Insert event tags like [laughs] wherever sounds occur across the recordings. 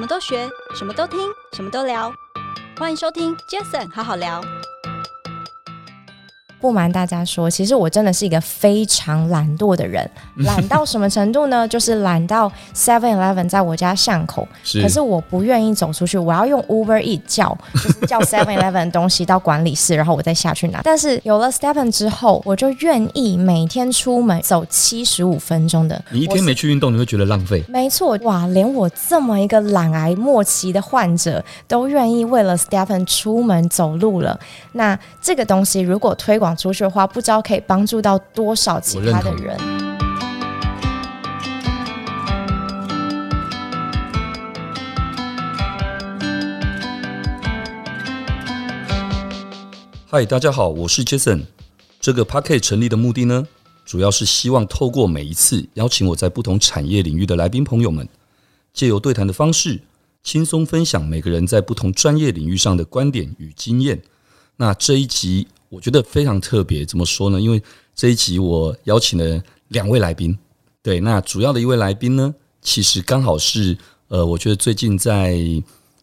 什么都学，什么都听，什么都聊。欢迎收听 Jason 好好聊。不瞒大家说，其实我真的是一个非常懒惰的人，[laughs] 懒到什么程度呢？就是懒到 Seven Eleven 在我家巷口，是可是我不愿意走出去，我要用 Uber Eat 叫，就是叫 Seven Eleven 的 [laughs] 东西到管理室，然后我再下去拿。但是有了 Stephen 之后，我就愿意每天出门走七十五分钟的。你一天没去运动，你会觉得浪费？没错，哇，连我这么一个懒癌末期的患者都愿意为了 Stephen 出门走路了。那这个东西如果推广出去的话，不知道可以帮助到多少其他的人。嗨，大家好，我是 Jason。这个 Podcast 成立的目的呢，主要是希望透过每一次邀请我在不同产业领域的来宾朋友们，借由对谈的方式，轻松分享每个人在不同专业领域上的观点与经验。那这一集。我觉得非常特别，怎么说呢？因为这一集我邀请了两位来宾，对，那主要的一位来宾呢，其实刚好是呃，我觉得最近在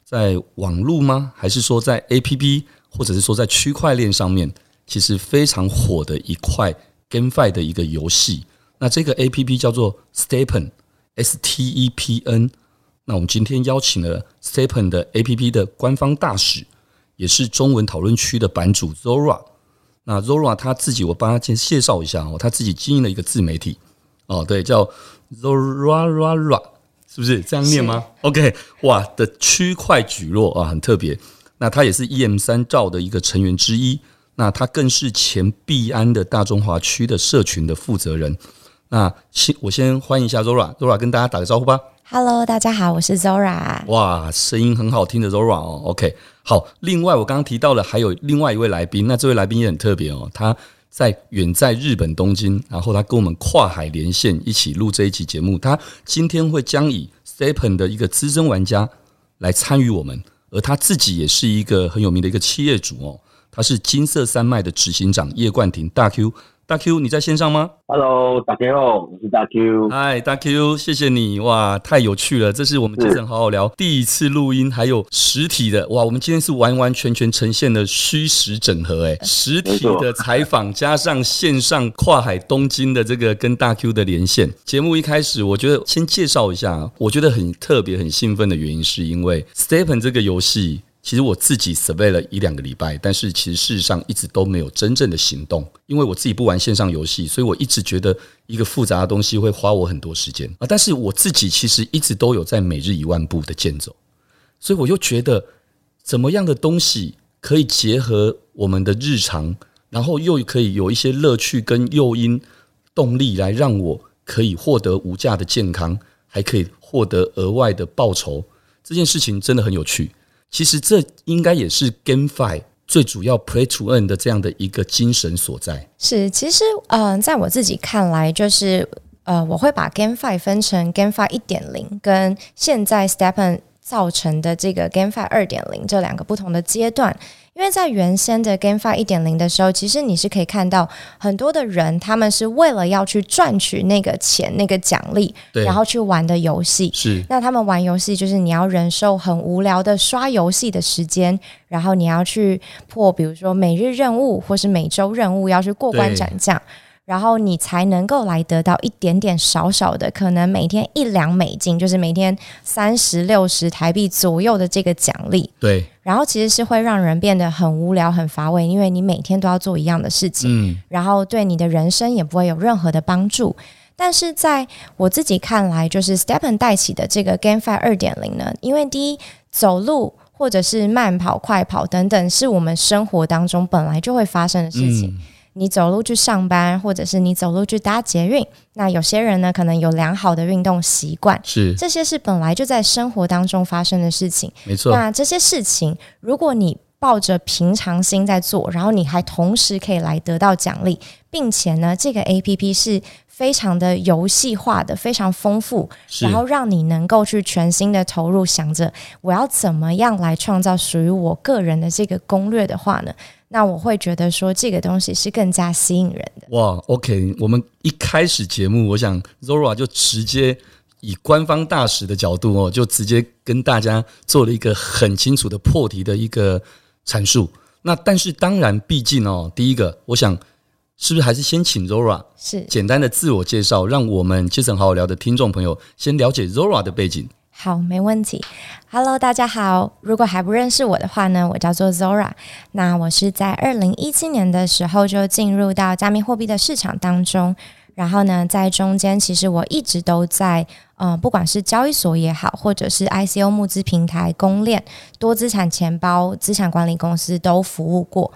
在网络吗？还是说在 APP，或者是说在区块链上面，其实非常火的一块 GameFi 的一个游戏。那这个 APP 叫做 Stepen S T E P N。那我们今天邀请了 Stepen 的 APP 的官方大使，也是中文讨论区的版主 Zora。那 Zora 他自己，我帮他先介绍一下哦，他自己经营了一个自媒体哦，对，叫 Zorarara，是不是这样念吗？OK，哇的区块聚落啊，很特别。那他也是 EM 三兆的一个成员之一，那他更是前币安的大中华区的社群的负责人。那先我先欢迎一下 Zora，Zora 跟大家打个招呼吧。Hello，大家好，我是 Zora。哇，声音很好听的 Zora 哦。OK，好。另外，我刚刚提到了还有另外一位来宾，那这位来宾也很特别哦。他在远在日本东京，然后他跟我们跨海连线一起录这一期节目。他今天会将以 Stepen 的一个资深玩家来参与我们，而他自己也是一个很有名的一个企业主哦。他是金色山脉的执行长叶冠廷大 Q。大 Q，你在线上吗？Hello，大家好，我是大 Q。嗨，大 Q，谢谢你哇，太有趣了！这是我们 Jason 好好聊第一次录音，还有实体的哇，我们今天是完完全全呈现了虚实整合，哎，实体的采访加上线上跨海东京的这个跟大 Q 的连线。节目一开始，我觉得先介绍一下，我觉得很特别、很兴奋的原因，是因为 Stepen 这个游戏。其实我自己 survey 了一两个礼拜，但是其实事实上一直都没有真正的行动，因为我自己不玩线上游戏，所以我一直觉得一个复杂的东西会花我很多时间啊。但是我自己其实一直都有在每日一万步的健走，所以我又觉得怎么样的东西可以结合我们的日常，然后又可以有一些乐趣跟诱因动力来让我可以获得无价的健康，还可以获得额外的报酬，这件事情真的很有趣。其实这应该也是 GameFi 最主要 Play to Earn 的这样的一个精神所在。是，其实嗯、呃，在我自己看来，就是呃，我会把 GameFi 分成 GameFi 一点零跟现在 STEPN 造成的这个 GameFi 二点零这两个不同的阶段。因为在原先的 GameFi 一点零的时候，其实你是可以看到很多的人，他们是为了要去赚取那个钱、那个奖励，然后去玩的游戏。是，那他们玩游戏就是你要忍受很无聊的刷游戏的时间，然后你要去破，比如说每日任务或是每周任务要去过关斩将。然后你才能够来得到一点点少少的，可能每天一两美金，就是每天三十六十台币左右的这个奖励。对。然后其实是会让人变得很无聊、很乏味，因为你每天都要做一样的事情，嗯。然后对你的人生也不会有任何的帮助。但是在我自己看来，就是 Stepen 带起的这个 GameFi 二点零呢，因为第一，走路或者是慢跑、快跑等等，是我们生活当中本来就会发生的事情。嗯你走路去上班，或者是你走路去搭捷运，那有些人呢，可能有良好的运动习惯，是这些是本来就在生活当中发生的事情，没错。那这些事情，如果你抱着平常心在做，然后你还同时可以来得到奖励，并且呢，这个 APP 是非常的游戏化的，非常丰富，然后让你能够去全心的投入，想着我要怎么样来创造属于我个人的这个攻略的话呢？那我会觉得说这个东西是更加吸引人的。哇，OK，我们一开始节目，我想 Zora 就直接以官方大使的角度哦，就直接跟大家做了一个很清楚的破题的一个阐述。那但是当然，毕竟哦，第一个，我想是不是还是先请 Zora 是简单的自我介绍，让我们 Jason 好好聊的听众朋友先了解 Zora 的背景。好，没问题。Hello，大家好。如果还不认识我的话呢，我叫做 Zora。那我是在二零一七年的时候就进入到加密货币的市场当中。然后呢，在中间其实我一直都在，呃，不管是交易所也好，或者是 ICO 募资平台、公链、多资产钱包、资产管理公司都服务过。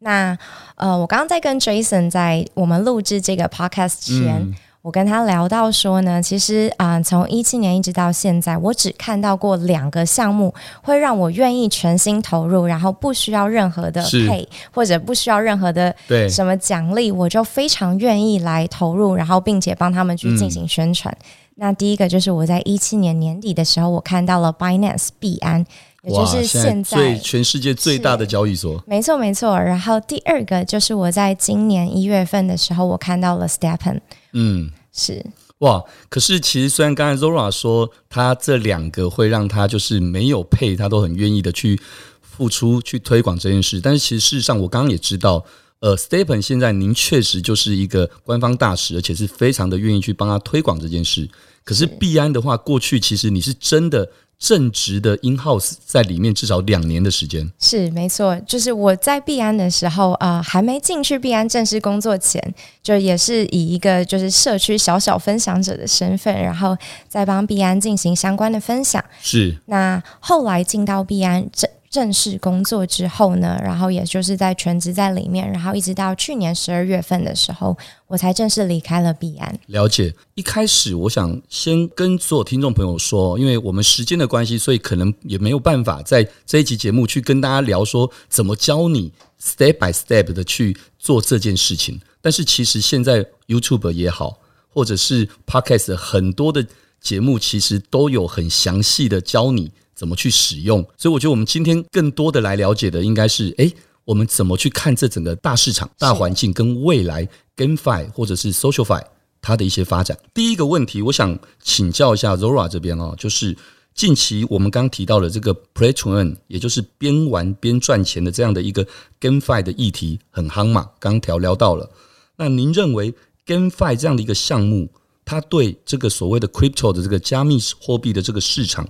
那呃，我刚刚在跟 Jason 在我们录制这个 Podcast 前。我跟他聊到说呢，其实啊、呃，从一七年一直到现在，我只看到过两个项目会让我愿意全心投入，然后不需要任何的配或者不需要任何的什么奖励，我就非常愿意来投入，然后并且帮他们去进行宣传。嗯、那第一个就是我在一七年年底的时候，我看到了 Binance 币安，也就是现在最全世界最大的交易所。没错没错。然后第二个就是我在今年一月份的时候，我看到了 STEPN。嗯，是哇。可是其实虽然刚才 Zora 说他这两个会让他就是没有配，他都很愿意的去付出去推广这件事。但是其实事实上，我刚刚也知道，呃，Stephen 现在您确实就是一个官方大使，而且是非常的愿意去帮他推广这件事。可是币安的话，过去其实你是真的。正职的 in house 在里面至少两年的时间，是没错。就是我在币安的时候，呃，还没进去币安正式工作前，就也是以一个就是社区小小分享者的身份，然后再帮币安进行相关的分享。是。那后来进到币安正正式工作之后呢，然后也就是在全职在里面，然后一直到去年十二月份的时候，我才正式离开了彼岸。了解。一开始我想先跟所有听众朋友说，因为我们时间的关系，所以可能也没有办法在这一集节目去跟大家聊说怎么教你 step by step 的去做这件事情。但是其实现在 YouTube 也好，或者是 Podcast 很多的节目，其实都有很详细的教你。怎么去使用？所以我觉得我们今天更多的来了解的应该是，诶，我们怎么去看这整个大市场、大环境跟未来 GameFi 或者是 SocialFi 它的一些发展。第一个问题，我想请教一下 Zora 这边哦，就是近期我们刚提到的这个 Play to Earn，也就是边玩边赚钱的这样的一个 GameFi 的议题很夯嘛，刚调聊到了。那您认为 GameFi 这样的一个项目，它对这个所谓的 Crypto 的这个加密货币的这个市场？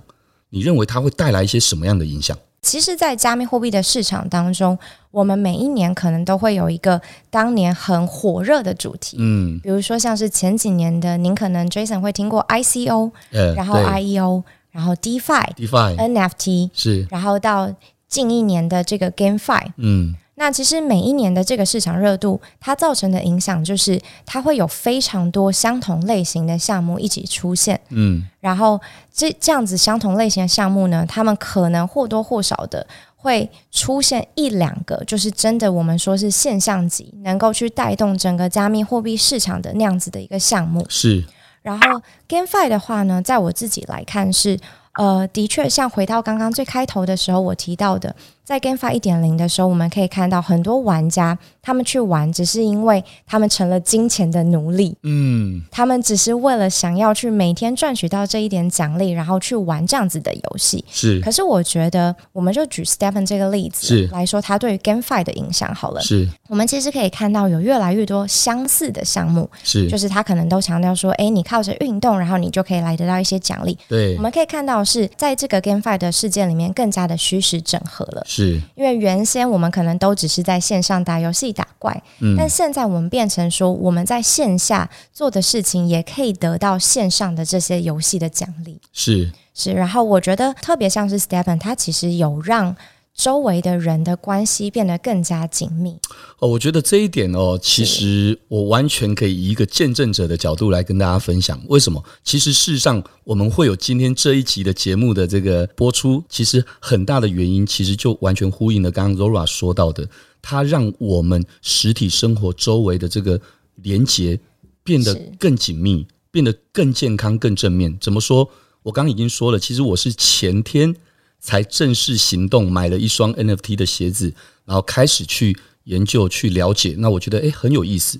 你认为它会带来一些什么样的影响？其实，在加密货币的市场当中，我们每一年可能都会有一个当年很火热的主题，嗯，比如说像是前几年的，您可能 Jason 会听过 ICO，呃，然后 IEO，然后 DeFi，DeFi，NFT 是，然后到近一年的这个 GameFi，嗯。那其实每一年的这个市场热度，它造成的影响就是，它会有非常多相同类型的项目一起出现，嗯，然后这这样子相同类型的项目呢，他们可能或多或少的会出现一两个，就是真的我们说是现象级，能够去带动整个加密货币市场的那样子的一个项目。是，然后 GameFi 的话呢，在我自己来看是，呃，的确像回到刚刚最开头的时候我提到的。在 GameFi 一点零的时候，我们可以看到很多玩家，他们去玩，只是因为他们成了金钱的奴隶。嗯，他们只是为了想要去每天赚取到这一点奖励，然后去玩这样子的游戏。是。可是我觉得，我们就举 Stephen 这个例子来说，它对于 GameFi 的影响好了。是。我们其实可以看到有越来越多相似的项目。是。就是他可能都强调说，哎，你靠着运动，然后你就可以来得到一些奖励。对。我们可以看到是在这个 GameFi 的世界里面更加的虚实整合了。是。因为原原先我们可能都只是在线上打游戏打怪，嗯，但现在我们变成说我们在线下做的事情也可以得到线上的这些游戏的奖励，是是。然后我觉得特别像是 STEPN，他其实有让。周围的人的关系变得更加紧密哦，我觉得这一点哦，其实我完全可以以一个见证者的角度来跟大家分享。为什么？其实事实上，我们会有今天这一集的节目的这个播出，其实很大的原因，其实就完全呼应了刚刚 Zora 说到的，它让我们实体生活周围的这个连结变得更紧密，变得更健康、更正面。怎么说？我刚刚已经说了，其实我是前天。才正式行动，买了一双 NFT 的鞋子，然后开始去研究、去了解。那我觉得诶很有意思。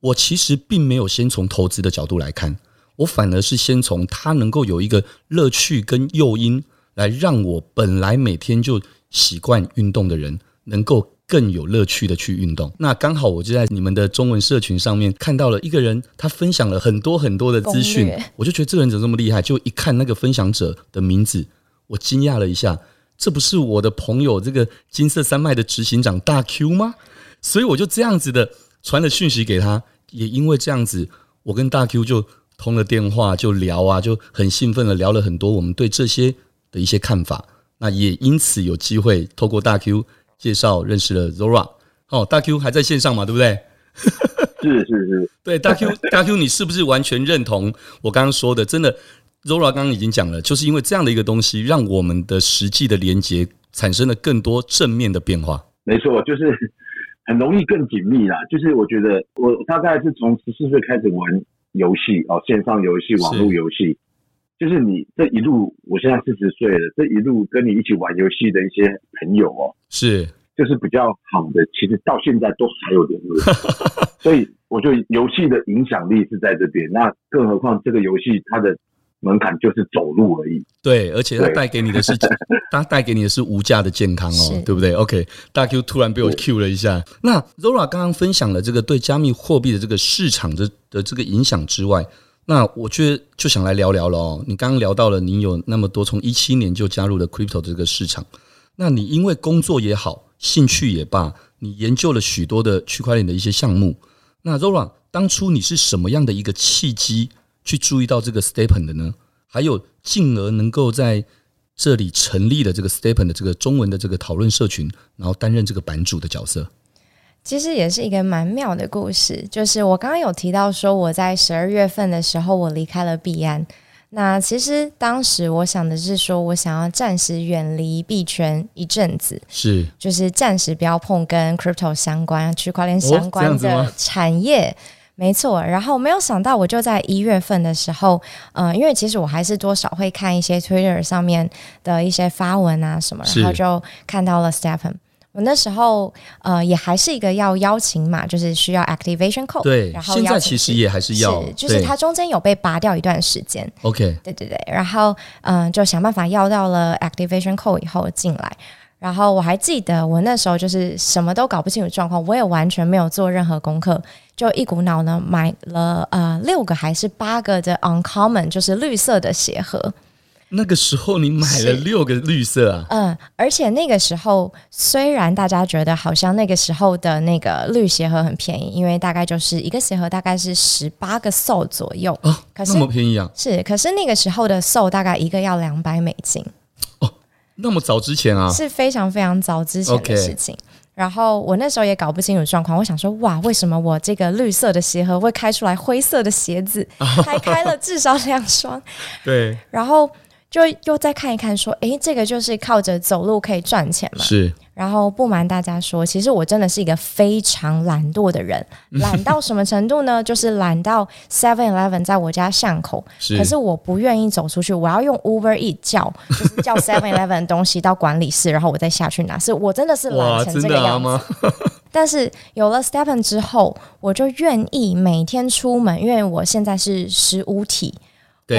我其实并没有先从投资的角度来看，我反而是先从它能够有一个乐趣跟诱因，来让我本来每天就习惯运动的人，能够更有乐趣的去运动。那刚好我就在你们的中文社群上面看到了一个人，他分享了很多很多的资讯，我就觉得这个人怎么这么厉害？就一看那个分享者的名字，我惊讶了一下，这不是我的朋友这个金色山脉的执行长大 Q 吗？所以我就这样子的传了讯息给他，也因为这样子，我跟大 Q 就通了电话，就聊啊，就很兴奋的聊了很多我们对这些的一些看法。那也因此有机会透过大 Q 介绍认识了 Zora。哦，大 Q 还在线上嘛？对不对？是是是，[laughs] 对大 Q 大 Q，你是不是完全认同我刚刚说的？真的，Zora 刚刚已经讲了，就是因为这样的一个东西，让我们的实际的连接产生了更多正面的变化。没错，就是。很容易更紧密啦，就是我觉得我大概是从十四岁开始玩游戏哦，线上游戏、网络游戏，就是你这一路，我现在四十岁了，这一路跟你一起玩游戏的一些朋友哦，是，就是比较好的，其实到现在都还有联络，[laughs] 所以我觉得游戏的影响力是在这边，那更何况这个游戏它的。门槛就是走路而已，对，而且它带给你的是，[laughs] 它带给你的是无价的健康哦，对不对？OK，大 Q 突然被我 Q 了一下。那 Zora 刚刚分享了这个对加密货币的这个市场的的这个影响之外，那我觉得就想来聊聊了哦。你刚刚聊到了，你有那么多从一七年就加入了 Crypto 这个市场，那你因为工作也好，兴趣也罢，你研究了许多的区块链的一些项目。那 Zora 当初你是什么样的一个契机？去注意到这个 Stepen 的呢？还有进而能够在这里成立了这个 Stepen 的这个中文的这个讨论社群，然后担任这个版主的角色。其实也是一个蛮妙的故事，就是我刚刚有提到说，我在十二月份的时候我离开了币安。那其实当时我想的是说，我想要暂时远离币圈一阵子，是，就是暂时不要碰跟 Crypto 相关、区块链相关的产业。哦没错，然后没有想到，我就在一月份的时候，嗯、呃，因为其实我还是多少会看一些 Twitter 上面的一些发文啊什么，然后就看到了 Stephen。我那时候呃也还是一个要邀请码，就是需要 Activation Code。对，然后现在其实也还是要，是就是它中间有被拔掉一段时间。OK，对对对，然后嗯、呃，就想办法要到了 Activation Code 以后进来。然后我还记得我那时候就是什么都搞不清楚状况，我也完全没有做任何功课，就一股脑呢买了呃六个还是八个的 Uncommon，就是绿色的鞋盒。那个时候你买了六个绿色啊？嗯，而且那个时候虽然大家觉得好像那个时候的那个绿鞋盒很便宜，因为大概就是一个鞋盒大概是十八个 SOL 左右啊，可是那么便宜啊？是，可是那个时候的 SOL 大概一个要两百美金。哦那么早之前啊，是非常非常早之前的事情。Okay. 然后我那时候也搞不清楚状况，我想说，哇，为什么我这个绿色的鞋盒会开出来灰色的鞋子？[laughs] 还开了至少两双。对，然后就又再看一看，说，诶，这个就是靠着走路可以赚钱嘛？是。然后不瞒大家说，其实我真的是一个非常懒惰的人，[laughs] 懒到什么程度呢？就是懒到 Seven Eleven 在我家巷口，是可是我不愿意走出去，我要用 Uber Eat 叫，就是叫 [laughs] Seven Eleven 的东西到管理室，然后我再下去拿。是我真的是懒成这个样子。[laughs] 但是有了 Stepen 之后，我就愿意每天出门，因为我现在是十五体。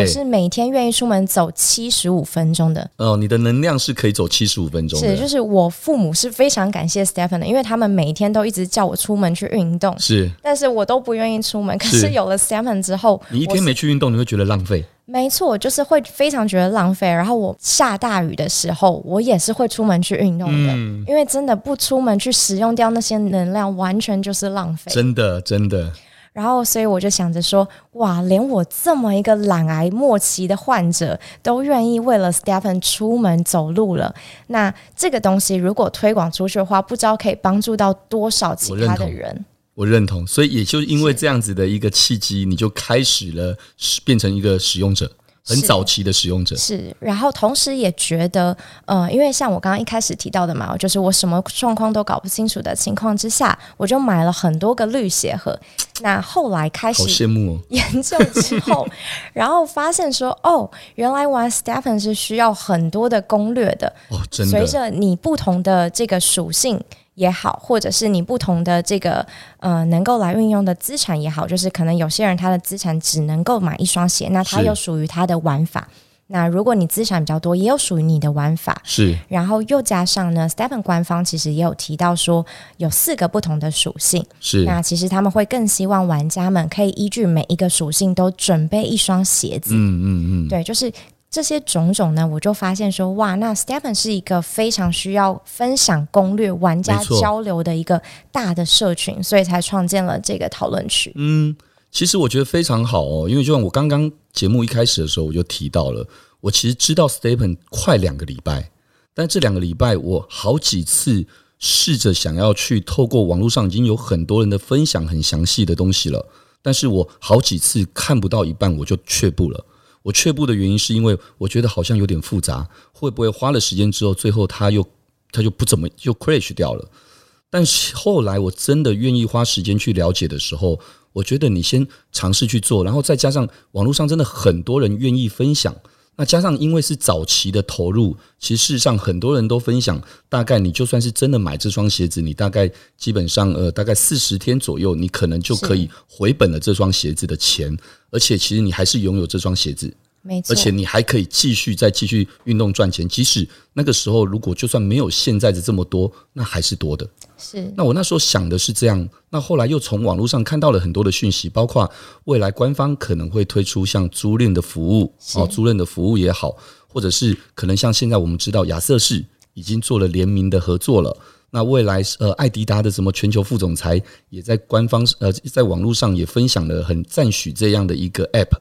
我是每天愿意出门走七十五分钟的。哦，你的能量是可以走七十五分钟的。是，就是我父母是非常感谢 STEPN 的，因为他们每天都一直叫我出门去运动。是，但是我都不愿意出门。可是有了 STEPN 之后，你一天没去运动，你会觉得浪费。没错，就是会非常觉得浪费。然后我下大雨的时候，我也是会出门去运动的，嗯，因为真的不出门去使用掉那些能量，完全就是浪费。真的，真的。然后，所以我就想着说，哇，连我这么一个懒癌末期的患者都愿意为了 Stephen 出门走路了。那这个东西如果推广出去的话，不知道可以帮助到多少其他的人。我认同。所以也就因为这样子的一个契机，你就开始了变成一个使用者。很早期的使用者是，是，然后同时也觉得，呃，因为像我刚刚一开始提到的嘛，就是我什么状况都搞不清楚的情况之下，我就买了很多个绿鞋盒。那后来开始羡慕研究之后，[laughs] 然后发现说，哦，原来玩 STEPN 是需要很多的攻略的。哦，真的。随着你不同的这个属性。也好，或者是你不同的这个呃能够来运用的资产也好，就是可能有些人他的资产只能够买一双鞋，那他又属于他的玩法。那如果你资产比较多，也有属于你的玩法。是，然后又加上呢，Stephen 官方其实也有提到说，有四个不同的属性。是，那其实他们会更希望玩家们可以依据每一个属性都准备一双鞋子。嗯嗯嗯，对，就是这些种种呢，我就发现说，哇，那 Stepen 是一个非常需要分享攻略、玩家交流的一个大的社群，所以才创建了这个讨论区。嗯。其实我觉得非常好哦，因为就像我刚刚节目一开始的时候，我就提到了，我其实知道 Stepen 快两个礼拜，但这两个礼拜我好几次试着想要去透过网络上已经有很多人的分享很详细的东西了，但是我好几次看不到一半我就却步了。我却步的原因是因为我觉得好像有点复杂，会不会花了时间之后，最后他又他就不怎么就 crash 掉了？但是后来我真的愿意花时间去了解的时候。我觉得你先尝试去做，然后再加上网络上真的很多人愿意分享，那加上因为是早期的投入，其实事实上很多人都分享，大概你就算是真的买这双鞋子，你大概基本上呃大概四十天左右，你可能就可以回本了这双鞋子的钱，而且其实你还是拥有这双鞋子。没错，而且你还可以继续再继续运动赚钱，即使那个时候如果就算没有现在的这么多，那还是多的。是。那我那时候想的是这样，那后来又从网络上看到了很多的讯息，包括未来官方可能会推出像租赁的服务，哦，租赁的服务也好，或者是可能像现在我们知道亚瑟士已经做了联名的合作了，那未来呃艾迪达的什么全球副总裁也在官方呃在网络上也分享了很赞许这样的一个 App。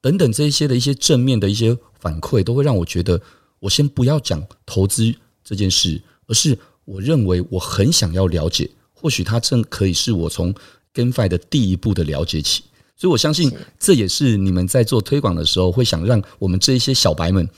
等等，这些的一些正面的一些反馈，都会让我觉得，我先不要讲投资这件事，而是我认为我很想要了解，或许它正可以是我从 GameFi 的第一步的了解起。所以我相信，这也是你们在做推广的时候，会想让我们这一些小白们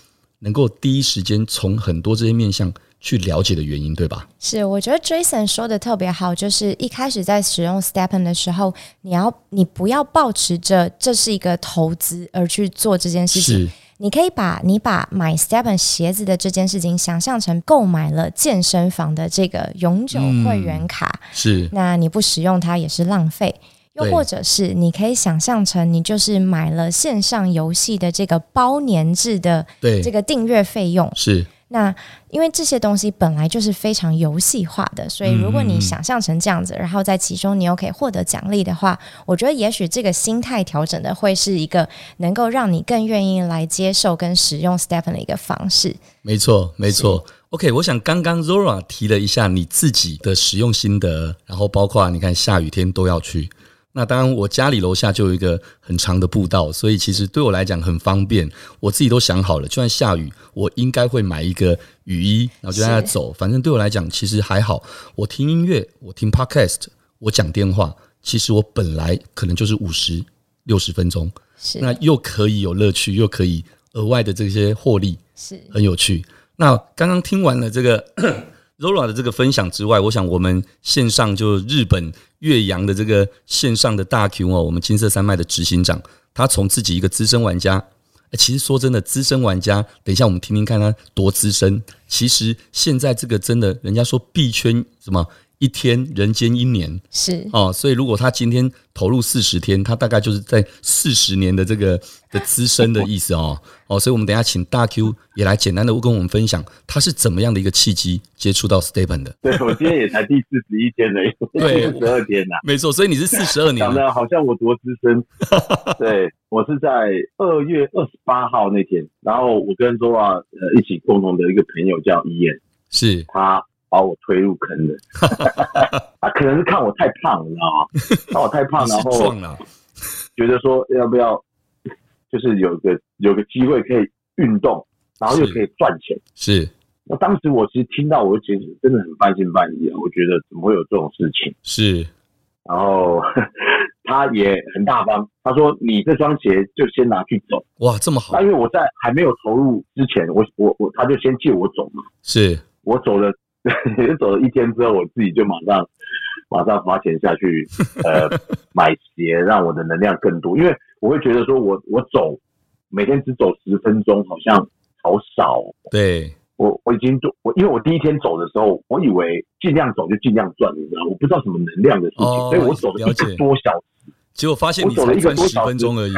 能够第一时间从很多这些面向。去了解的原因，对吧？是，我觉得 Jason 说的特别好，就是一开始在使用 Stepen 的时候，你要你不要抱持着这是一个投资而去做这件事情。是，你可以把你把买 Stepen 鞋子的这件事情想象成购买了健身房的这个永久会员卡，嗯、是，那你不使用它也是浪费。又或者是你可以想象成你就是买了线上游戏的这个包年制的这个订阅费用，是。那因为这些东西本来就是非常游戏化的，所以如果你想象成这样子，然后在其中你又可以获得奖励的话，我觉得也许这个心态调整的会是一个能够让你更愿意来接受跟使用 Stephen 的一个方式。没错，没错。OK，我想刚刚 Zora 提了一下你自己的使用心得，然后包括你看下雨天都要去。那当然，我家里楼下就有一个很长的步道，所以其实对我来讲很方便。我自己都想好了，就算下雨，我应该会买一个雨衣，然后就在那走。反正对我来讲，其实还好。我听音乐，我听 Podcast，我讲电话，其实我本来可能就是五十六十分钟，是那又可以有乐趣，又可以额外的这些获利，是很有趣。那刚刚听完了这个。Zora 的这个分享之外，我想我们线上就日本岳阳的这个线上的大 Q 哦，我们金色山脉的执行长，他从自己一个资深玩家，其实说真的，资深玩家，等一下我们听听看他多资深。其实现在这个真的，人家说币圈什么？一天人间一年是哦，所以如果他今天投入四十天，他大概就是在四十年的这个的资深的意思哦哦，所以我们等一下请大 Q 也来简单的跟我们分享，他是怎么样的一个契机接触到 Stepen 的。对，我今天也才第四十一天了，[laughs] 对，四十二天呐，没错，所以你是四十二年，[laughs] 讲的好像我多资深。对，我是在二月二十八号那天，然后我跟 Zora 呃一起共同的一个朋友叫伊恩，是他。把我推入坑的，[laughs] 他可能是看我太胖，你知道吗？[laughs] 看我太胖，然后觉得说要不要，就是有个有个机会可以运动，然后又可以赚钱。是，那当时我其实听到，我其实真的很半信半疑啊。我觉得怎么会有这种事情？是，然后 [laughs] 他也很大方，他说：“你这双鞋就先拿去走。”哇，这么好！那因为我在还没有投入之前，我我我他就先借我走嘛。是我走了。也 [laughs] 就走了一天之后，我自己就马上马上花钱下去，呃，买鞋，让我的能量更多。因为我会觉得说我，我我走每天只走十分钟，好像好少。对我我已经都我因为我第一天走的时候，我以为尽量走就尽量赚，你知道，我不知道什么能量的事情，哦、所以我走了一个多小时，结果发现我走了一个多十分钟而已。[laughs]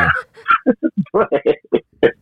对，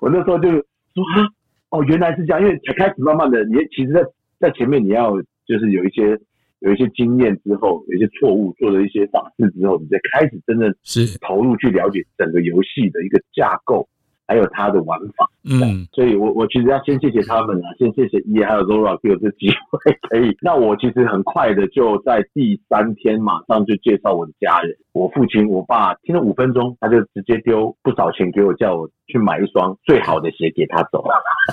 我那时候就说啊，哦，原来是这样，因为才开始慢慢的，你其实在在前面你要就是有一些有一些经验之后，有一些错误做了一些法事之后，你再开始真正是投入去了解整个游戏的一个架构。还有他的玩法，嗯，所以我我其实要先谢谢他们啊，先谢谢叶还有 Zora 给我这机会可以。那我其实很快的就在第三天马上就介绍我的家人，我父亲、我爸听了五分钟，他就直接丢不少钱给我，叫我去买一双最好的鞋给他走。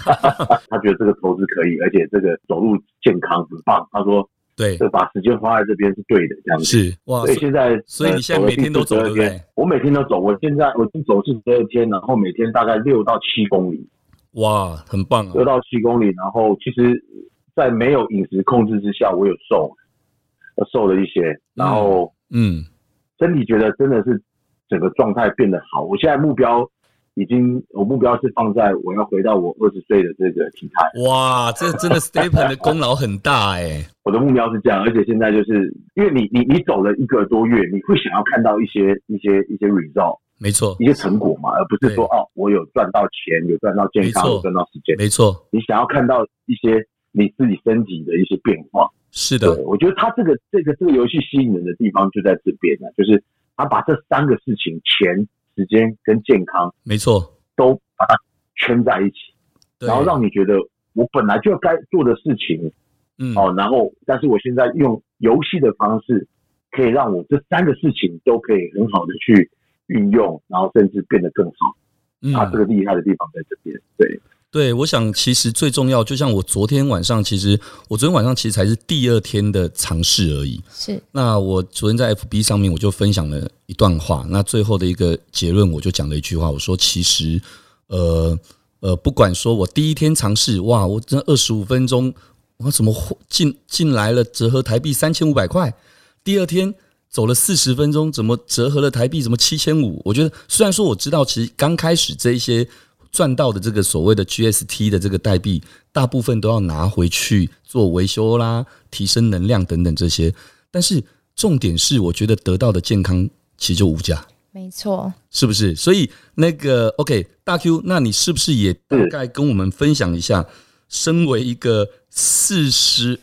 [laughs] 他觉得这个投资可以，而且这个走路健康很棒。他说。对，就把时间花在这边是对的，这样子是哇。所以现在，所以你现在每天都走，对不对？我每天都走，我现在我已经走四十二天，然后每天大概六到七公里。哇，很棒啊！六到七公里，然后其实，在没有饮食控制之下，我有瘦，我瘦了一些，然后嗯，身体觉得真的是整个状态变得好。我现在目标。已经，我目标是放在我要回到我二十岁的这个体态。哇，这真的 Stephen 的功劳很大哎！[laughs] 我的目标是这样，而且现在就是因为你你你走了一个多月，你会想要看到一些一些一些 result，没错，一些成果嘛，而不是说哦，我有赚到钱，有赚到健康，有赚到时间，没错。你想要看到一些你自己身体的一些变化。是的，我觉得他这个这个这个游戏吸引人的地方就在这边呢，就是他把这三个事情钱。时间跟健康，没错，都把它圈在一起，然后让你觉得我本来就该做的事情，嗯，哦，然后，但是我现在用游戏的方式，可以让我这三个事情都可以很好的去运用，然后甚至变得更好。嗯，他这个厉害的地方在这边，对。对，我想其实最重要，就像我昨天晚上，其实我昨天晚上其实才是第二天的尝试而已。是。那我昨天在 FB 上面我就分享了一段话，那最后的一个结论我就讲了一句话，我说其实，呃呃，不管说我第一天尝试，哇，我这二十五分钟，我怎么进进来了折合台币三千五百块？第二天走了四十分钟，怎么折合了台币怎么七千五？我觉得虽然说我知道，其实刚开始这一些。赚到的这个所谓的 GST 的这个代币，大部分都要拿回去做维修啦、提升能量等等这些。但是重点是，我觉得得到的健康其实就无价。没错，是不是？所以那个 OK 大 Q，那你是不是也大概跟我们分享一下，身为一个四十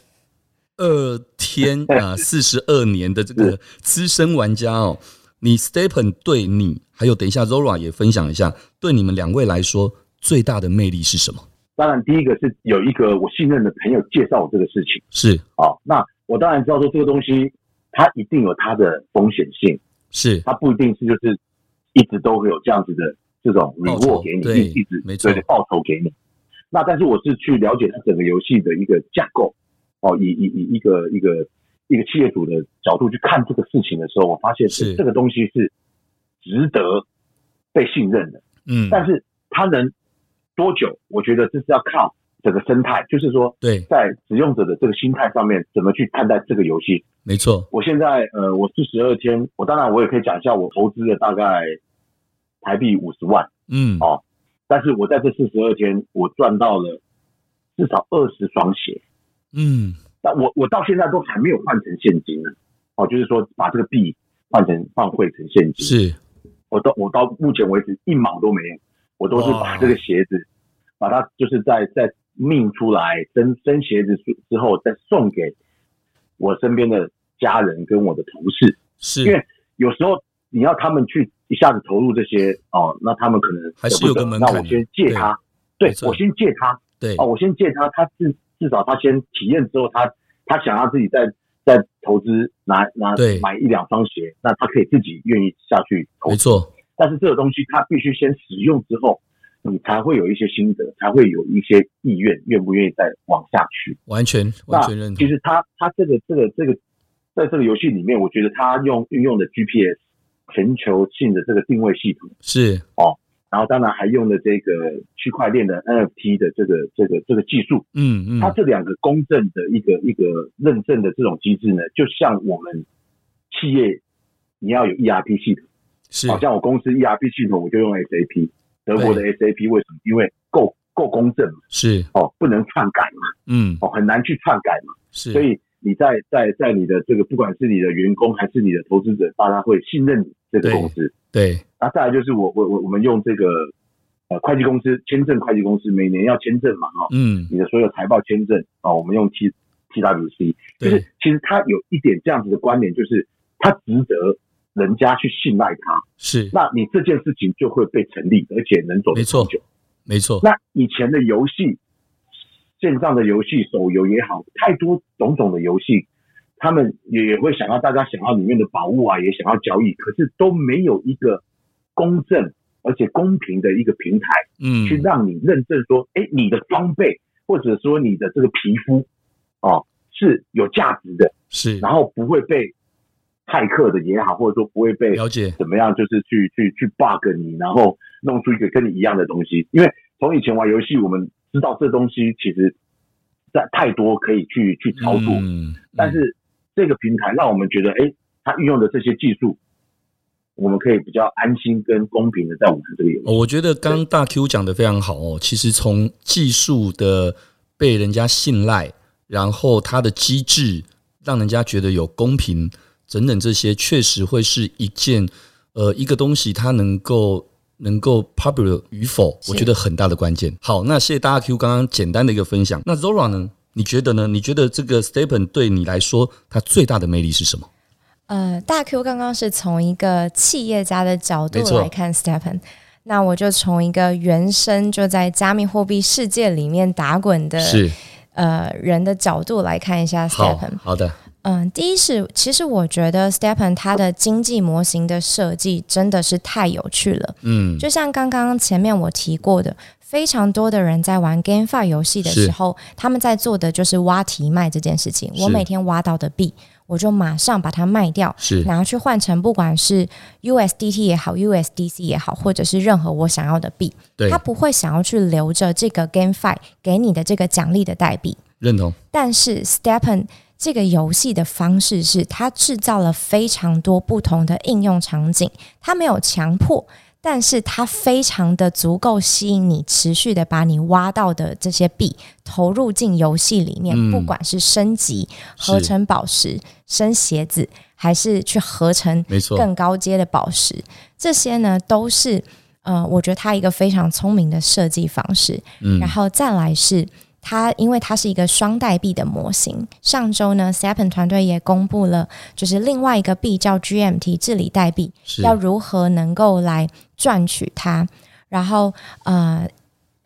二天 [laughs] 啊、四十二年的这个资深玩家哦？你 Stephen 对你，还有等一下 Zora 也分享一下，对你们两位来说最大的魅力是什么？当然，第一个是有一个我信任的朋友介绍我这个事情，是啊、哦。那我当然知道说这个东西它一定有它的风险性，是它不一定是就是一直都会有这样子的这种礼物给你，对一直没错对报酬给你。那但是我是去了解它整个游戏的一个架构哦，以以以一个一个。一个企业主的角度去看这个事情的时候，我发现是这个东西是值得被信任的。嗯，但是它能多久？我觉得这是要靠整个生态，就是说，对，在使用者的这个心态上面，怎么去看待这个游戏？没错。我现在呃，我四十二天，我当然我也可以讲一下，我投资了大概台币五十万。嗯，哦，但是我在这四十二天，我赚到了至少二十双鞋。嗯。但我我到现在都还没有换成现金呢，哦，就是说把这个币换成换汇成现金。是，我到我到目前为止一毛都没有，我都是把这个鞋子，把它就是在在命出来生生鞋子之之后再送给我身边的家人跟我的同事。是，因为有时候你要他们去一下子投入这些哦，那他们可能还是有个门槛。那我先借他，对，对我先借他，对，哦，我先借他，他至。至少他先体验之后，他他想要自己再再投资拿拿买一两双鞋，那他可以自己愿意下去投资。没错，但是这个东西他必须先使用之后，你才会有一些心得，才会有一些意愿，愿不愿意再往下去。完全完全认同。其实他他这个这个这个在这个游戏里面，我觉得他用运用的 GPS 全球性的这个定位系统是哦。然后当然还用了这个区块链的 NFT 的这个这个这个技术，嗯嗯，它这两个公正的一个一个认证的这种机制呢，就像我们企业你要有 ERP 系统，是，好像我公司 ERP 系统我就用 SAP，德国的 SAP 为什么？因为够够公正嘛，是。哦，不能篡改嘛，嗯，哦，很难去篡改嘛，是，所以你在在在你的这个，不管是你的员工还是你的投资者，大家会信任你这个公司。对，那再来就是我我我我们用这个呃会计公司签证会计公司每年要签证嘛，哦，嗯，你的所有财报签证啊，我们用 T T W C，就是其实它有一点这样子的观点，就是它值得人家去信赖它，是，那你这件事情就会被成立，而且能走得长久。没错，那以前的游戏，线上的游戏、手游也好，太多种种的游戏，他们也会想要大家想要里面的宝物啊，也想要交易，可是都没有一个公正而且公平的一个平台，嗯，去让你认证说，哎，你的装备或者说你的这个皮肤，哦，是有价值的，是，然后不会被骇客的也好，或者说不会被了解。怎么样，就是去去去 bug 你，然后弄出一个跟你一样的东西。因为从以前玩游戏，我们知道这东西其实在太多可以去去操作，嗯，但是这个平台让我们觉得，哎，它运用的这些技术，我们可以比较安心跟公平的在玩这个游戏。我觉得刚刚大 Q 讲的非常好哦。其实从技术的被人家信赖，然后它的机制让人家觉得有公平。等等，这些确实会是一件，呃，一个东西它能够能够 popular 与否，我觉得很大的关键。好，那谢谢大家 Q 刚刚简单的一个分享。那 Zora 呢？你觉得呢？你觉得这个 STEPN 对你来说，它最大的魅力是什么？呃，大 Q 刚刚是从一个企业家的角度来看 STEPN，那我就从一个原生就在加密货币世界里面打滚的是呃人的角度来看一下 STEPN。好的。嗯，第一是，其实我觉得 STEPN 它的经济模型的设计真的是太有趣了。嗯，就像刚刚前面我提过的，非常多的人在玩 GameFi 游戏的时候，他们在做的就是挖题卖这件事情。我每天挖到的币，我就马上把它卖掉，是拿去换成不管是 USDT 也好，USDC 也好，或者是任何我想要的币。对，他不会想要去留着这个 GameFi 给你的这个奖励的代币。认同。但是 Stepen 这个游戏的方式是，它制造了非常多不同的应用场景，它没有强迫，但是它非常的足够吸引你，持续的把你挖到的这些币投入进游戏里面，嗯、不管是升级、合成宝石、升鞋子，还是去合成更高阶的宝石，这些呢都是呃，我觉得它一个非常聪明的设计方式。嗯、然后再来是。它因为它是一个双代币的模型，上周呢，STEPN 团队也公布了，就是另外一个币叫 GMT 治理代币，要如何能够来赚取它，然后呃。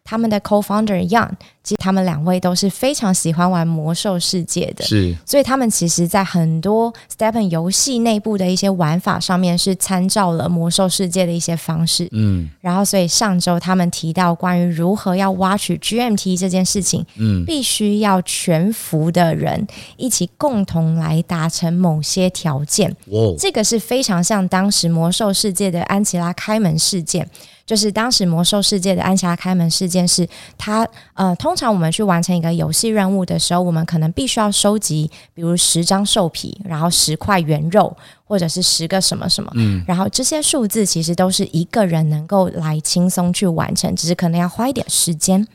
他们的 co-founder Young，其实他们两位都是非常喜欢玩魔兽世界的，是，所以他们其实在很多 STEPN 游戏内部的一些玩法上面是参照了魔兽世界的一些方式，嗯，然后所以上周他们提到关于如何要挖取 GMT 这件事情，嗯，必须要全服的人一起共同来达成某些条件，哦，这个是非常像当时魔兽世界的安琪拉开门事件。就是当时魔兽世界的安琪拉开门事件是它，呃，通常我们去完成一个游戏任务的时候，我们可能必须要收集，比如十张兽皮，然后十块原肉，或者是十个什么什么，嗯，然后这些数字其实都是一个人能够来轻松去完成，只是可能要花一点时间。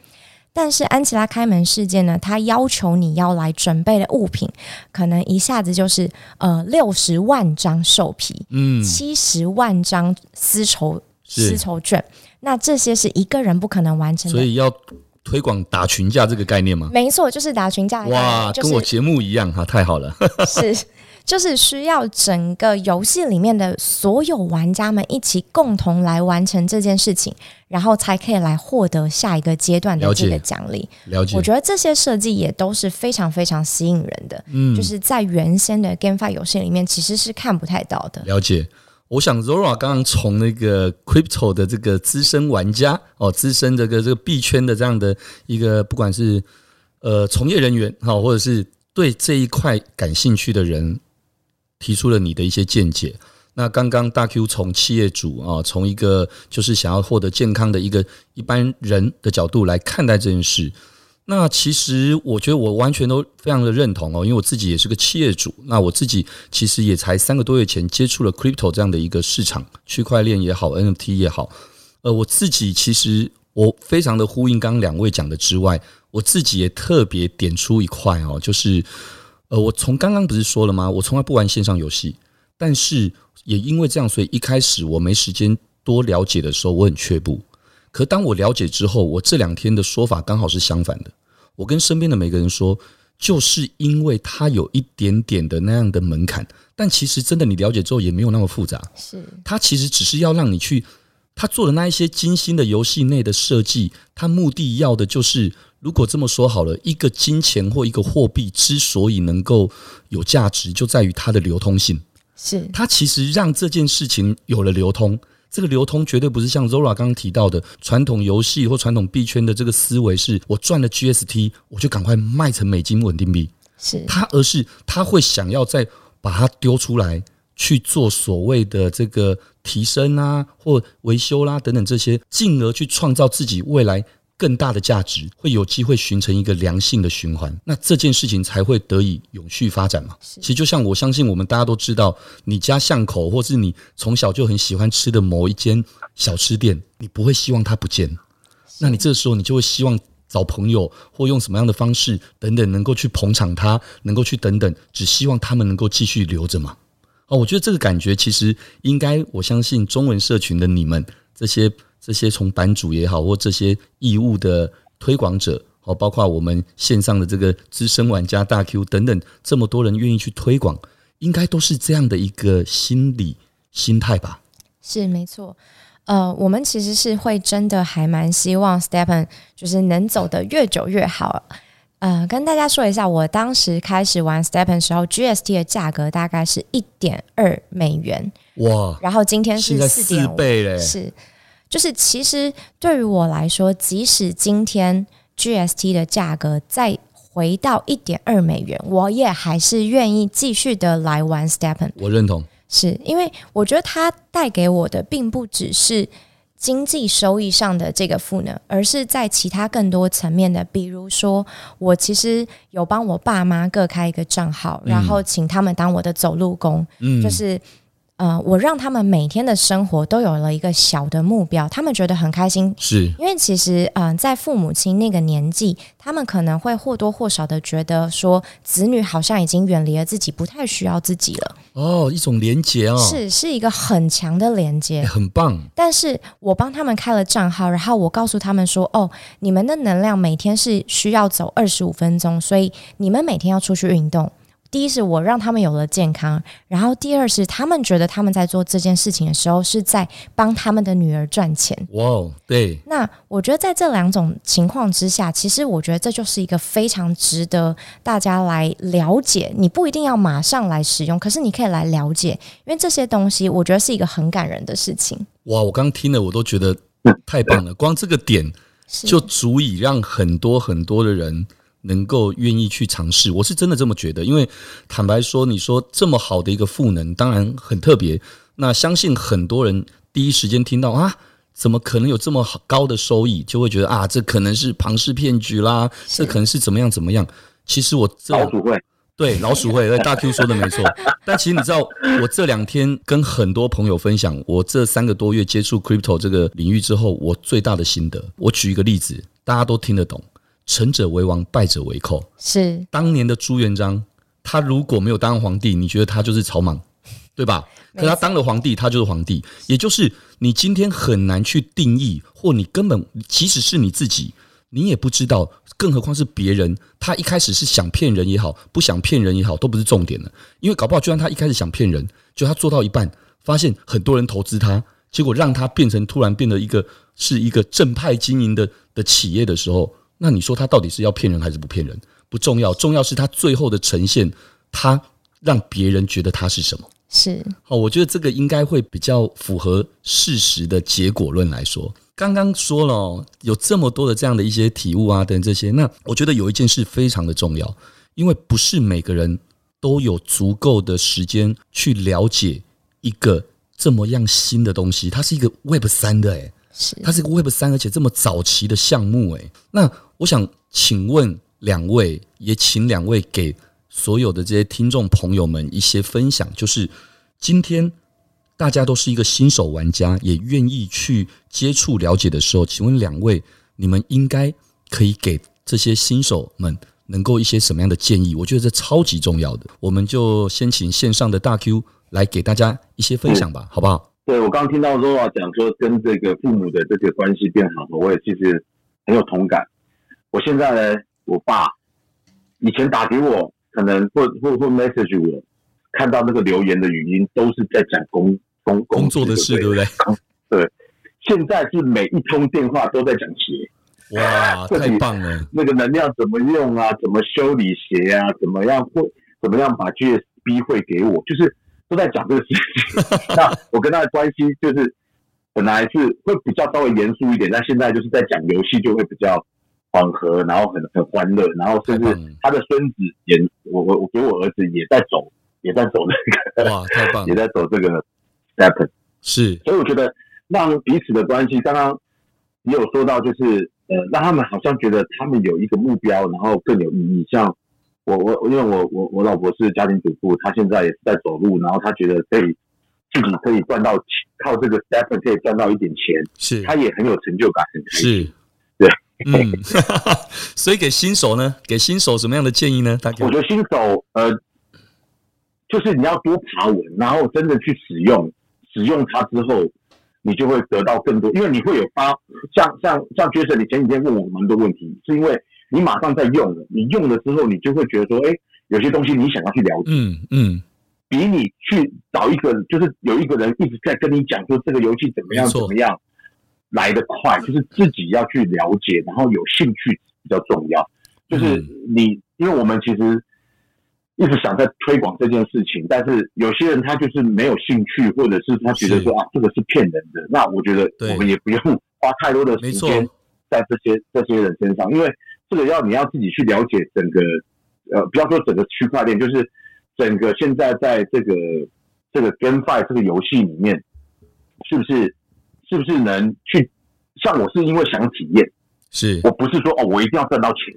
但是安琪拉开门事件呢，它要求你要来准备的物品，可能一下子就是呃六十万张兽皮，嗯，七十万张丝绸。丝绸卷，那这些是一个人不可能完成的，所以要推广打群架这个概念吗？没错，就是打群架。哇，跟我节目一样哈，太好了。是，就是需要整个游戏里面的所有玩家们一起共同来完成这件事情，然后才可以来获得下一个阶段的这个奖励。了解，我觉得这些设计也都是非常非常吸引人的。嗯，就是在原先的 GameFi 游戏里面其实是看不太到的。了解。我想 Zora 刚刚从那个 Crypto 的这个资深玩家哦，资深这个这个币圈的这样的一个，不管是呃从业人员哈，或者是对这一块感兴趣的人，提出了你的一些见解。那刚刚大 Q 从企业主啊，从一个就是想要获得健康的一个一般人的角度来看待这件事。那其实我觉得我完全都非常的认同哦，因为我自己也是个企业主。那我自己其实也才三个多月前接触了 crypto 这样的一个市场，区块链也好，NFT 也好。呃，我自己其实我非常的呼应刚刚两位讲的之外，我自己也特别点出一块哦，就是呃，我从刚刚不是说了吗？我从来不玩线上游戏，但是也因为这样，所以一开始我没时间多了解的时候，我很却步。可当我了解之后，我这两天的说法刚好是相反的。我跟身边的每个人说，就是因为它有一点点的那样的门槛，但其实真的你了解之后也没有那么复杂。是，它其实只是要让你去，他做的那一些精心的游戏内的设计，它目的要的就是，如果这么说好了，一个金钱或一个货币之所以能够有价值，就在于它的流通性。是，它其实让这件事情有了流通。这个流通绝对不是像 Zora 刚刚提到的传统游戏或传统币圈的这个思维，是我赚了 GST，我就赶快卖成美金稳定币。是他，而是他会想要再把它丢出来去做所谓的这个提升啊，或维修啦、啊、等等这些，进而去创造自己未来。更大的价值会有机会形成一个良性的循环，那这件事情才会得以永续发展嘛。其实就像我相信，我们大家都知道，你家巷口或是你从小就很喜欢吃的某一间小吃店，你不会希望它不见。那你这时候你就会希望找朋友或用什么样的方式等等，能够去捧场它，能够去等等，只希望他们能够继续留着嘛。哦，我觉得这个感觉其实应该，我相信中文社群的你们这些。这些从版主也好，或这些义务的推广者，哦，包括我们线上的这个资深玩家大 Q 等等，这么多人愿意去推广，应该都是这样的一个心理心态吧？是没错。呃，我们其实是会真的还蛮希望 STEPN 就是能走得越久越好。呃，跟大家说一下，我当时开始玩 STEPN 时候，GST 的价格大概是一点二美元。哇！然后今天是四倍嘞，是。就是其实对于我来说，即使今天 GST 的价格再回到一点二美元，我也还是愿意继续的来玩 Stepen。我认同，是因为我觉得它带给我的并不只是经济收益上的这个赋能，而是在其他更多层面的，比如说我其实有帮我爸妈各开一个账号，然后请他们当我的走路工，嗯，就是。呃，我让他们每天的生活都有了一个小的目标，他们觉得很开心。是，因为其实，嗯、呃，在父母亲那个年纪，他们可能会或多或少的觉得说，子女好像已经远离了自己，不太需要自己了。哦，一种连接哦，是，是一个很强的连接，很棒。但是我帮他们开了账号，然后我告诉他们说，哦，你们的能量每天是需要走二十五分钟，所以你们每天要出去运动。第一是我让他们有了健康，然后第二是他们觉得他们在做这件事情的时候是在帮他们的女儿赚钱。哇哦，对。那我觉得在这两种情况之下，其实我觉得这就是一个非常值得大家来了解。你不一定要马上来使用，可是你可以来了解，因为这些东西我觉得是一个很感人的事情。哇，我刚听了我都觉得太棒了，光这个点就足以让很多很多的人。能够愿意去尝试，我是真的这么觉得。因为坦白说，你说这么好的一个赋能，当然很特别。那相信很多人第一时间听到啊，怎么可能有这么好高的收益，就会觉得啊，这可能是庞氏骗局啦，这可能是怎么样怎么样。其实我这老鼠会对老鼠会，大 Q 说的没错。[laughs] 但其实你知道，我这两天跟很多朋友分享，我这三个多月接触 Crypto 这个领域之后，我最大的心得。我举一个例子，大家都听得懂。成者为王，败者为寇。是当年的朱元璋，他如果没有当皇帝，你觉得他就是草莽，对吧？可他当了皇帝，他就是皇帝。也就是你今天很难去定义，或你根本即使是你自己，你也不知道，更何况是别人。他一开始是想骗人也好，不想骗人也好，都不是重点了。因为搞不好，就算他一开始想骗人，就他做到一半，发现很多人投资他，结果让他变成突然变得一个是一个正派经营的的企业的时候。那你说他到底是要骗人还是不骗人？不重要，重要是他最后的呈现，他让别人觉得他是什么？是。好，我觉得这个应该会比较符合事实的结果论来说。刚刚说了有这么多的这样的一些体悟啊，等这些，那我觉得有一件事非常的重要，因为不是每个人都有足够的时间去了解一个这么样新的东西，它是一个 Web 三的诶。是，它是一个 Web 三，而且这么早期的项目，诶，那我想请问两位，也请两位给所有的这些听众朋友们一些分享，就是今天大家都是一个新手玩家，也愿意去接触了解的时候，请问两位，你们应该可以给这些新手们能够一些什么样的建议？我觉得这超级重要的。我们就先请线上的大 Q 来给大家一些分享吧，好不好？对，我刚刚听到 Zora 讲说跟这个父母的这个关系变好，我也其实很有同感。我现在呢，我爸以前打给我，可能或或或 message 我。看到那个留言的语音，都是在讲工工工作的事，对不对？对，现在是每一通电话都在讲鞋，哇，[laughs] 太棒了！那个能量怎么用啊？怎么修理鞋啊？怎么样会？怎么样把 GSB 会给我？就是都在讲这个事情。[laughs] 那我跟他的关系就是本来是会比较稍微严肃一点，但现在就是在讲游戏就会比较缓和，然后很很欢乐，然后甚至他的孙子也，我我我给我儿子也在走。也在走这个，哇，太棒！[laughs] 也在走这个 step，是，所以我觉得让彼此的关系，刚刚也有说到，就是呃，让他们好像觉得他们有一个目标，然后更有意义。像我我因为我我我老婆是家庭主妇，她现在也是在走路，然后她觉得可以自己可以赚到钱，靠这个 step 可以赚到一点钱，是，她也很有成就感，很开心。是，对，嗯，[laughs] 所以给新手呢，给新手什么样的建议呢？大家，我觉得新手呃。就是你要多爬文，然后真的去使用，使用它之后，你就会得到更多。因为你会有发，像像像 Jason，你前几天问我蛮多问题，是因为你马上在用了，你用了之后，你就会觉得说，哎，有些东西你想要去了解，嗯嗯，比你去找一个，就是有一个人一直在跟你讲说这个游戏怎么样怎么样来得快，就是自己要去了解，然后有兴趣比较重要。就是你，因为我们其实。一直想在推广这件事情，但是有些人他就是没有兴趣，或者是他觉得说啊，这个是骗人的。那我觉得我们也不用花太多的时间在这些这些人身上，因为这个要你要自己去了解整个呃，不要说整个区块链，就是整个现在在这个这个 GameFi 这个游戏里面，是不是是不是能去？像我是因为想体验，是我不是说哦，我一定要赚到钱，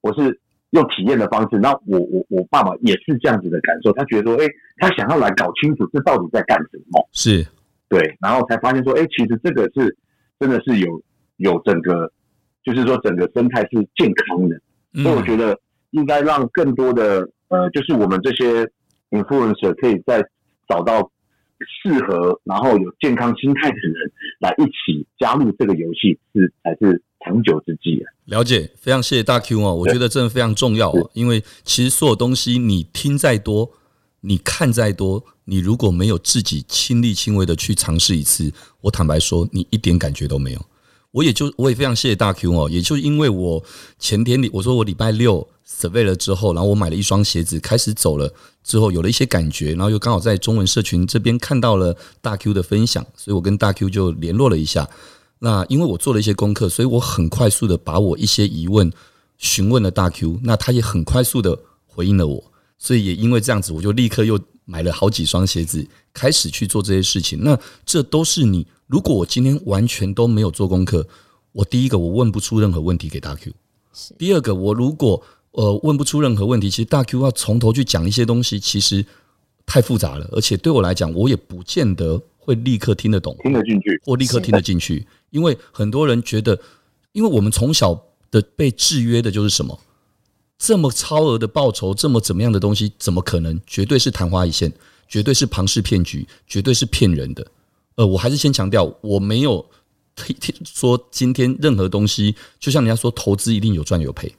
我是。用体验的方式，那我我我爸爸也是这样子的感受，他觉得说，哎、欸，他想要来搞清楚这到底在干什么，是对，然后才发现说，哎、欸，其实这个是真的是有有整个，就是说整个生态是健康的，所以我觉得应该让更多的呃，就是我们这些 influencer 可以在找到适合然后有健康心态的人来一起加入这个游戏，是才是。长久之计啊！了解，非常谢谢大 Q 哦，我觉得真的非常重要哦，因为其实所有东西你听再多，你看再多，你如果没有自己亲力亲为的去尝试一次，我坦白说，你一点感觉都没有。我也就我也非常谢谢大 Q 哦，也就因为我前天里我说我礼拜六 survey 了之后，然后我买了一双鞋子，开始走了之后有了一些感觉，然后又刚好在中文社群这边看到了大 Q 的分享，所以我跟大 Q 就联络了一下。那因为我做了一些功课，所以我很快速的把我一些疑问询问了大 Q，那他也很快速的回应了我，所以也因为这样子，我就立刻又买了好几双鞋子，开始去做这些事情。那这都是你，如果我今天完全都没有做功课，我第一个我问不出任何问题给大 Q，第二个我如果呃问不出任何问题，其实大 Q 要从头去讲一些东西，其实太复杂了，而且对我来讲，我也不见得会立刻听得懂，听得进去，或立刻听得进去。因为很多人觉得，因为我们从小的被制约的就是什么，这么超额的报酬，这么怎么样的东西，怎么可能？绝对是昙花一现，绝对是庞氏骗局，绝对是骗人的。呃，我还是先强调，我没有 [laughs] 说今天任何东西，就像人家说投资一定有赚有赔。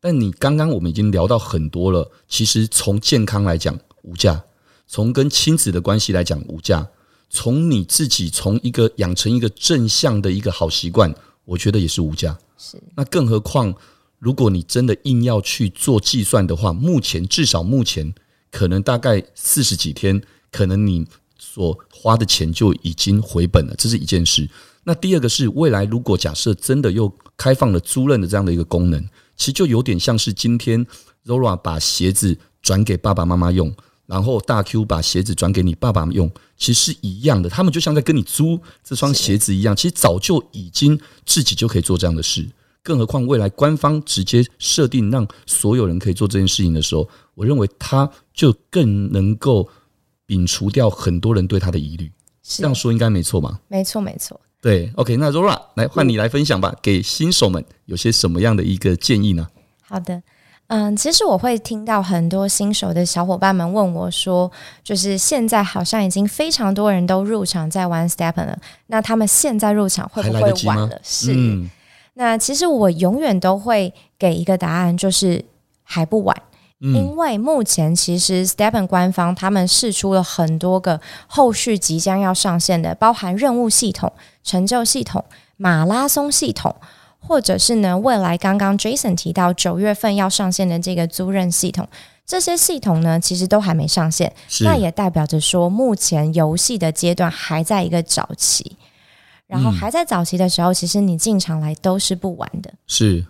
但你刚刚我们已经聊到很多了，其实从健康来讲无价，从跟亲子的关系来讲无价。从你自己从一个养成一个正向的一个好习惯，我觉得也是无价。是，那更何况，如果你真的硬要去做计算的话，目前至少目前可能大概四十几天，可能你所花的钱就已经回本了，这是一件事。那第二个是未来，如果假设真的又开放了租赁的这样的一个功能，其实就有点像是今天 Zora 把鞋子转给爸爸妈妈用。然后大 Q 把鞋子转给你爸爸用，其实是一样的。他们就像在跟你租这双鞋子一样，其实早就已经自己就可以做这样的事。更何况未来官方直接设定让所有人可以做这件事情的时候，我认为他就更能够摒除掉很多人对他的疑虑。这样说应该没错吧？没错，没错。对，OK，那 Zora 来换你来分享吧，给新手们有些什么样的一个建议呢？好的。嗯，其实我会听到很多新手的小伙伴们问我说，就是现在好像已经非常多人都入场在玩 STEPN 了，那他们现在入场会不会晚了？是，嗯、那其实我永远都会给一个答案，就是还不晚，嗯、因为目前其实 Stepen 官方他们试出了很多个后续即将要上线的，包含任务系统、成就系统、马拉松系统。或者是呢，未来刚刚 Jason 提到九月份要上线的这个租赁系统，这些系统呢，其实都还没上线，那也代表着说，目前游戏的阶段还在一个早期，然后还在早期的时候，其实你进场来都是不晚的。是。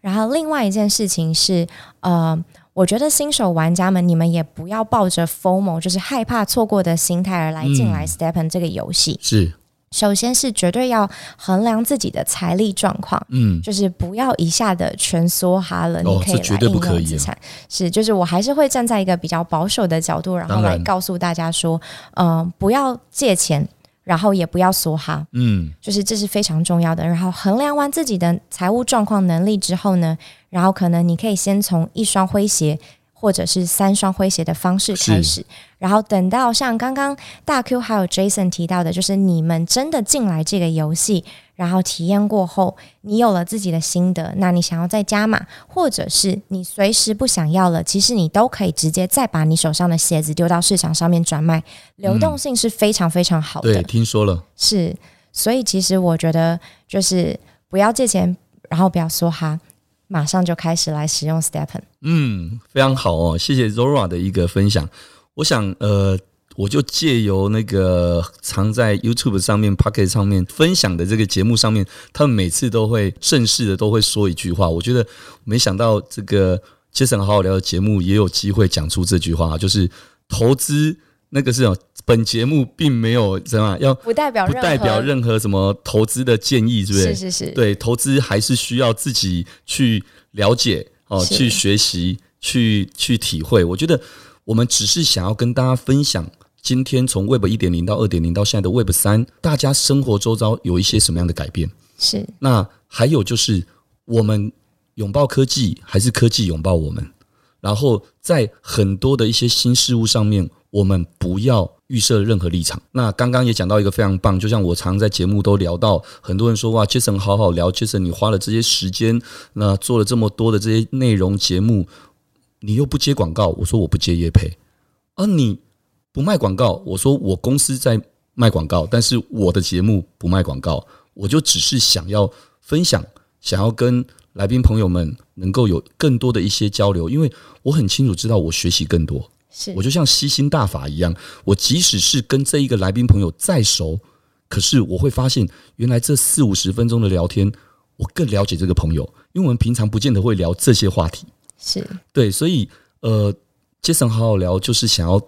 然后另外一件事情是，呃，我觉得新手玩家们，你们也不要抱着 FOMO，就是害怕错过的心态而来进来 Stepen 这个游戏。是。首先是绝对要衡量自己的财力状况，嗯，就是不要一下子全梭哈了。哦，你可以来应用资产，啊、是，就是我还是会站在一个比较保守的角度，然后来告诉大家说，嗯、呃，不要借钱，然后也不要梭哈，嗯，就是这是非常重要的。然后衡量完自己的财务状况能力之后呢，然后可能你可以先从一双灰鞋。或者是三双灰鞋的方式开始，然后等到像刚刚大 Q 还有 Jason 提到的，就是你们真的进来这个游戏，然后体验过后，你有了自己的心得，那你想要再加码，或者是你随时不想要了，其实你都可以直接再把你手上的鞋子丢到市场上面转卖，流动性是非常非常好的。对，听说了。是，所以其实我觉得就是不要借钱，然后不要梭哈。马上就开始来使用 STEPN。嗯，非常好哦，谢谢 Zora 的一个分享。我想，呃，我就借由那个常在 YouTube 上面、Pocket 上面分享的这个节目上面，他们每次都会正式的都会说一句话。我觉得没想到这个 Jason 好好聊的节目也有机会讲出这句话，就是投资。那个是哦，本节目并没有什么要不代表不代表任何什么投资的建议，是不是？是是是。对，投资还是需要自己去了解哦，去学习，去去体会。我觉得我们只是想要跟大家分享，今天从 Web 一点零到二点零到现在的 Web 三，大家生活周遭有一些什么样的改变？是。那还有就是，我们拥抱科技，还是科技拥抱我们？然后在很多的一些新事物上面。我们不要预设任何立场。那刚刚也讲到一个非常棒，就像我常在节目都聊到，很多人说哇，Jason 好好聊，Jason 你花了这些时间，那做了这么多的这些内容节目，你又不接广告，我说我不接业配，而你不卖广告，我说我公司在卖广告，但是我的节目不卖广告，我就只是想要分享，想要跟来宾朋友们能够有更多的一些交流，因为我很清楚知道我学习更多。我就像吸星大法一样，我即使是跟这一个来宾朋友再熟，可是我会发现，原来这四五十分钟的聊天，我更了解这个朋友，因为我们平常不见得会聊这些话题。是对，所以呃，Jason 好好聊，就是想要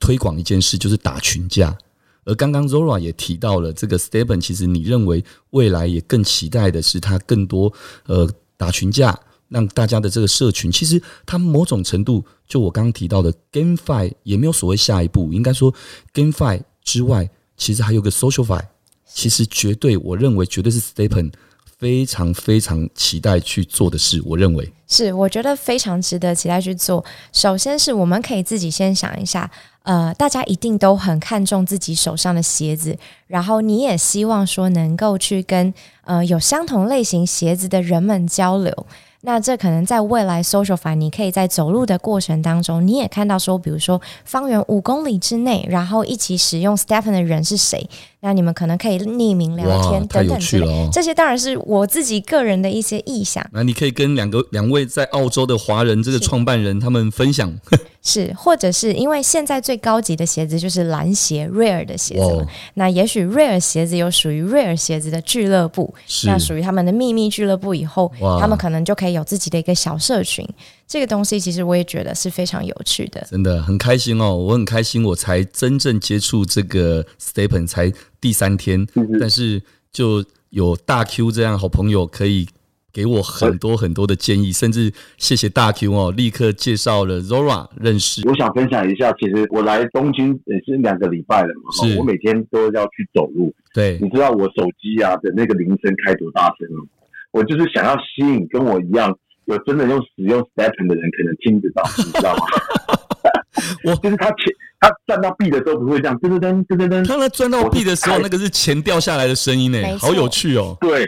推广一件事，就是打群架。而刚刚 Zora 也提到了这个 Stephen，其实你认为未来也更期待的是它更多呃打群架。让大家的这个社群，其实它某种程度，就我刚刚提到的 GameFi 也没有所谓下一步，应该说 GameFi 之外，其实还有个 SocialFi，其实绝对，我认为绝对是 Stephen 非常非常期待去做的事。我认为是，我觉得非常值得期待去做。首先是我们可以自己先想一下，呃，大家一定都很看重自己手上的鞋子，然后你也希望说能够去跟呃有相同类型鞋子的人们交流。那这可能在未来 SocialFi，你可以在走路的过程当中，你也看到说，比如说方圆五公里之内，然后一起使用 STEPN 的人是谁？那你们可能可以匿名聊天等等之类，哦、这些当然是我自己个人的一些意向。那你可以跟两个两位在澳洲的华人这个创办人他们分享。[laughs] 是，或者是因为现在最高级的鞋子就是蓝鞋 Rare 的鞋子那也许 Rare 鞋子有属于 Rare 鞋子的俱乐部，那属于他们的秘密俱乐部。以后他们可能就可以有自己的一个小社群。这个东西其实我也觉得是非常有趣的，真的很开心哦！我很开心，我才真正接触这个 STEPN 才第三天，嗯、但是就有大 Q 这样好朋友可以。给我很多很多的建议，甚至谢谢大 Q 哦，立刻介绍了 Zora 认识。我想分享一下，其实我来东京也是两个礼拜了嘛，是我每天都要去走路。对，你知道我手机啊的那个铃声开多大声吗？我就是想要吸引跟我一样有真的用使用 Stepen 的人，可能听得到，你知道吗？[laughs] 我 [laughs] 就是他钱，他赚到币的时候不会这样噔噔噔噔噔噔，当他赚到币的时候，那个是钱掉下来的声音呢，好有趣哦。对。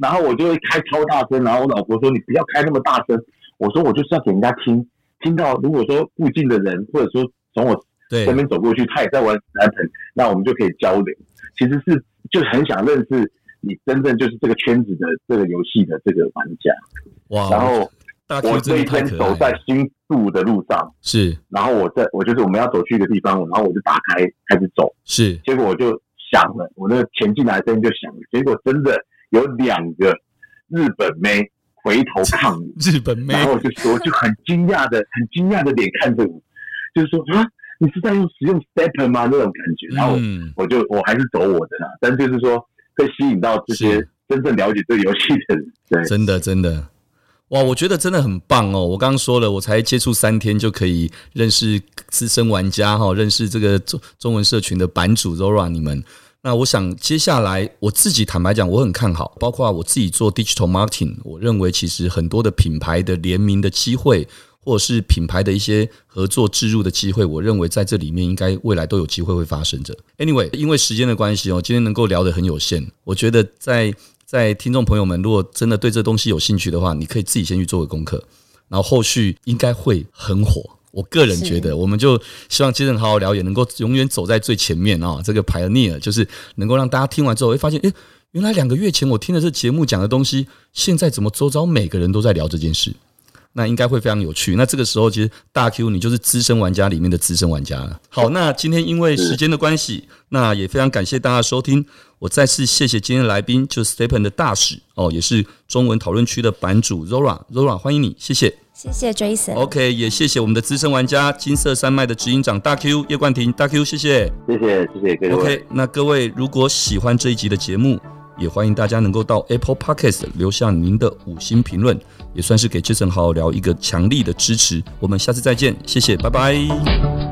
然后我就会开超大声，然后我老婆说：“你不要开那么大声。”我说：“我就是要给人家听，听到如果说附近的人，或者说从我身边走过去，他也在玩 STEPN，那我们就可以交流。其实是就很想认识你真正就是这个圈子的这个游戏的这个玩家。哇！然后我这一天走在新宿的路上，是，然后我在我就是我们要走去一个地方，然后我就打开开始走，是，结果我就响了，我那个前进来的声音就响了，结果真的。有两个日本妹回头看我，[laughs] 日本妹，然后我就说就很惊讶的、很惊讶的脸看着我，就是说啊，你是在用使用 stepper 吗？那种感觉。然后我就我还是走我的啦，但就是说会吸引到这些真正了解这个游戏的人。对，真的真的，哇，我觉得真的很棒哦！我刚刚说了，我才接触三天就可以认识资深玩家哈，认识这个中中文社群的版主 Zora 你们。那我想接下来我自己坦白讲，我很看好，包括我自己做 digital marketing，我认为其实很多的品牌的联名的机会，或者是品牌的一些合作置入的机会，我认为在这里面应该未来都有机会会发生着。Anyway，因为时间的关系哦，今天能够聊得很有限，我觉得在在听众朋友们如果真的对这东西有兴趣的话，你可以自己先去做个功课，然后后续应该会很火。我个人觉得，我们就希望 Jason 好好聊，也能够永远走在最前面啊！这个 Pioneer 就是能够让大家听完之后会发现，诶，原来两个月前我听的这节目讲的东西，现在怎么周遭每个人都在聊这件事？那应该会非常有趣。那这个时候，其实大 Q 你就是资深玩家里面的资深玩家了。好，那今天因为时间的关系，那也非常感谢大家收听。我再次谢谢今天的来宾，就是 Stepen 的大使哦，也是中文讨论区的版主 Zora，Zora 欢迎你，谢谢。谢谢 Jason。OK，也谢谢我们的资深玩家金色山脉的执行长大 Q 叶冠廷，大 Q，谢谢，谢谢，谢谢各位。OK，那各位如果喜欢这一集的节目，也欢迎大家能够到 Apple Podcast 留下您的五星评论，也算是给 Jason 好好聊一个强力的支持。我们下次再见，谢谢，拜拜。